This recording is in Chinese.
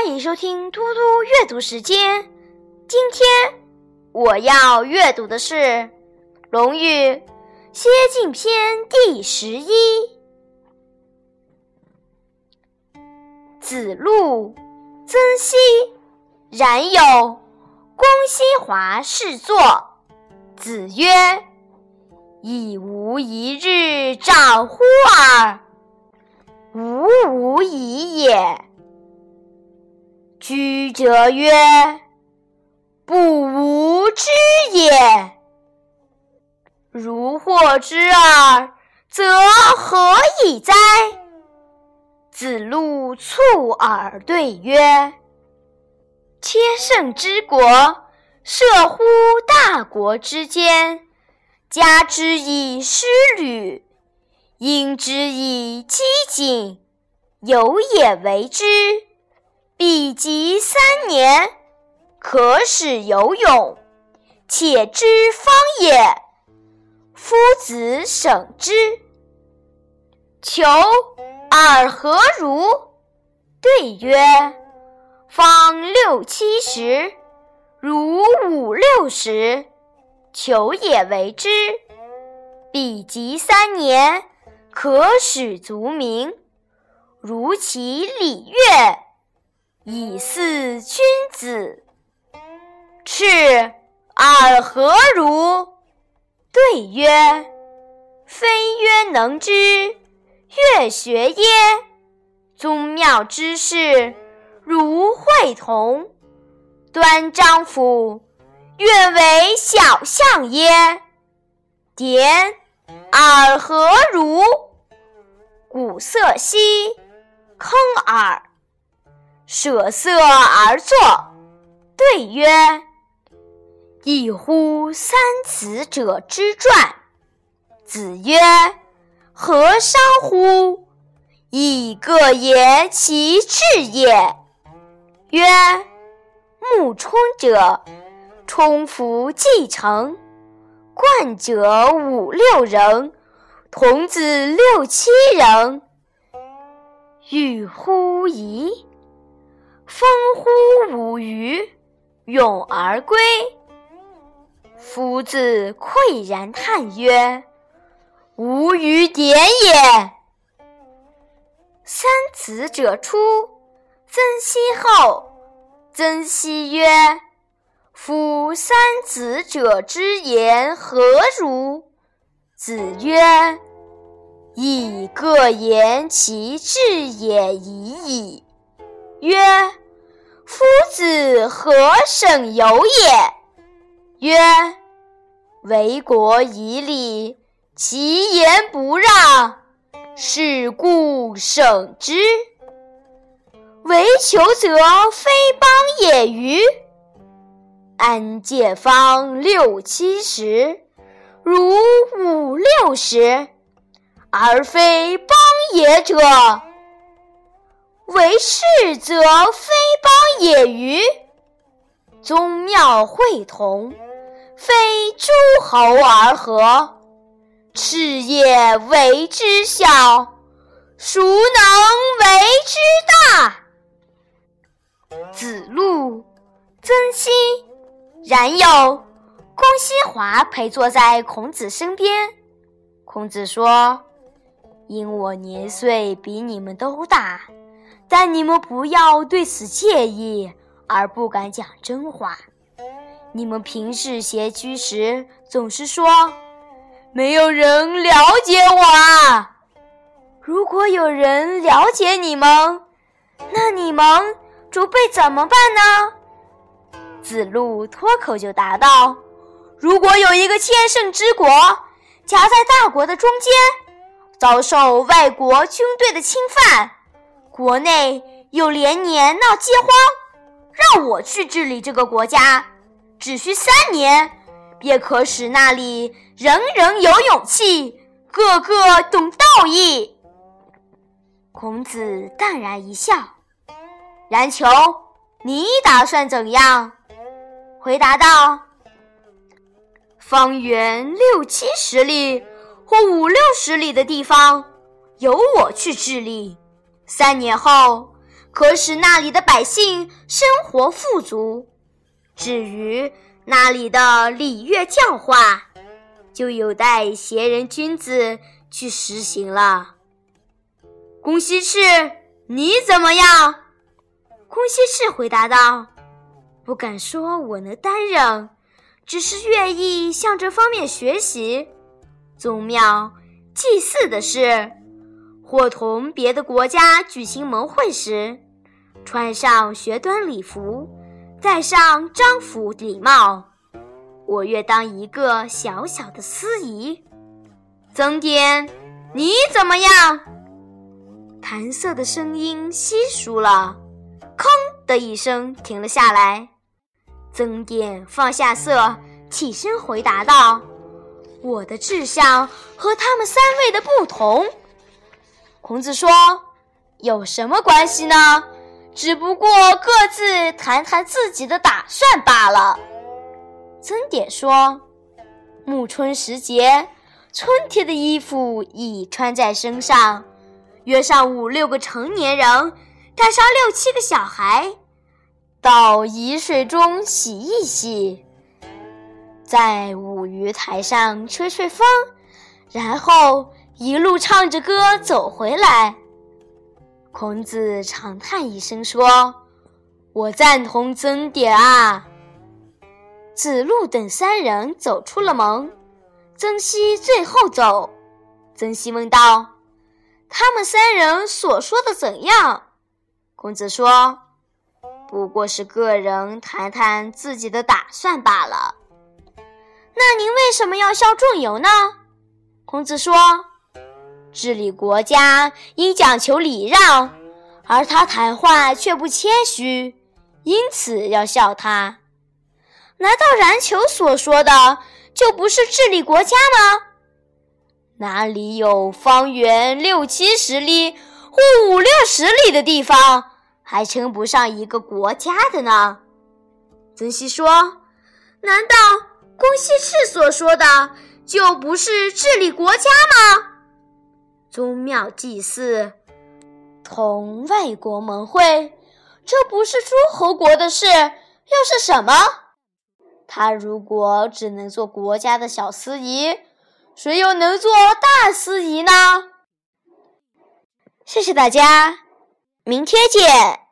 欢迎收听嘟嘟阅读时间。今天我要阅读的是《论语·先进篇》第十一。子路、曾皙，冉有、公西华侍坐。子曰：“以无一日长乎尔？吾无以也。”居者曰：“不吾知也。如获之耳，则何以哉？”子路蹴耳对曰：“千乘之国，射乎大国之间，加之以师旅，因之以饥谨，有也为之。”彼及三年，可使游泳，且知方也。夫子省之。求尔何如？对曰：方六七十，如五六十，求也为之。彼及三年，可使足民，如其礼乐。以俟君子。赤尔何如？对曰：非曰能之，乐学耶？宗庙之事，如会同。端章甫，愿为小相耶？典尔何如？鼓瑟兮，坑耳。舍色而坐，对曰：“一乎三子者之传。”子曰：“何伤乎？以各言其志也。”曰：“暮春者，冲服继承；冠者五六人，童子六七人。欲乎沂？”风乎舞雩，咏而归。夫子喟然叹曰：“吾与点也。”三子者出，曾皙后。曾皙曰：“夫三子者之言何如？”子曰：“亦各言其志也已矣。”曰：夫子何省游也？曰：为国以礼，其言不让，是故省之。为求则非邦也与？安见方六七十，如五六十，而非邦也者？为士则非邦也与？宗庙会同，非诸侯而合。赤也为之小，孰能为之大？子路、曾皙、冉有、公西华陪坐在孔子身边。孔子说：“因我年岁比你们都大。”但你们不要对此介意而不敢讲真话。你们平时闲居时总是说没有人了解我啊。如果有人了解你们，那你们准备怎么办呢？子路脱口就答道：“如果有一个千乘之国夹在大国的中间，遭受外国军队的侵犯。”国内又连年闹饥荒，让我去治理这个国家，只需三年，便可使那里人人有勇气，个个懂道义。孔子淡然一笑：“冉求，你打算怎样？”回答道：“方圆六七十里或五六十里的地方，由我去治理。”三年后，可使那里的百姓生活富足。至于那里的礼乐教化，就有待贤人君子去实行了。公西赤，你怎么样？公西赤回答道：“不敢说我能担任，只是愿意向这方面学习。宗庙祭祀的事，或同别的国家举行盟会时，穿上学端礼服，戴上章服礼帽。我愿当一个小小的司仪。曾点，你怎么样？”弹瑟的声音稀疏了，吭的一声停了下来。曾点放下瑟，起身回答道：“我的志向和他们三位的不同。”孔子说：“有什么关系呢？只不过各自谈谈自己的打算罢了。”曾点说：“暮春时节，春天的衣服已穿在身上。”约上五六个成年人，带上六七个小孩，到沂水中洗一洗，在舞鱼台上吹吹风，然后一路唱着歌走回来。孔子长叹一声说：“我赞同曾点啊。”子路等三人走出了门，曾皙最后走。曾皙问道。他们三人所说的怎样？孔子说：“不过是个人谈谈自己的打算罢了。”那您为什么要效仲由呢？孔子说：“治理国家应讲求礼让，而他谈话却不谦虚，因此要笑他。难道冉求所说的就不是治理国家吗？”哪里有方圆六七十里或五六十里的地方还称不上一个国家的呢？曾皙说：“难道公西赤所说的就不是治理国家吗？宗庙祭祀同外国盟会，这不是诸侯国的事，又是什么？他如果只能做国家的小司仪。”谁又能做大司仪呢？谢谢大家，明天见。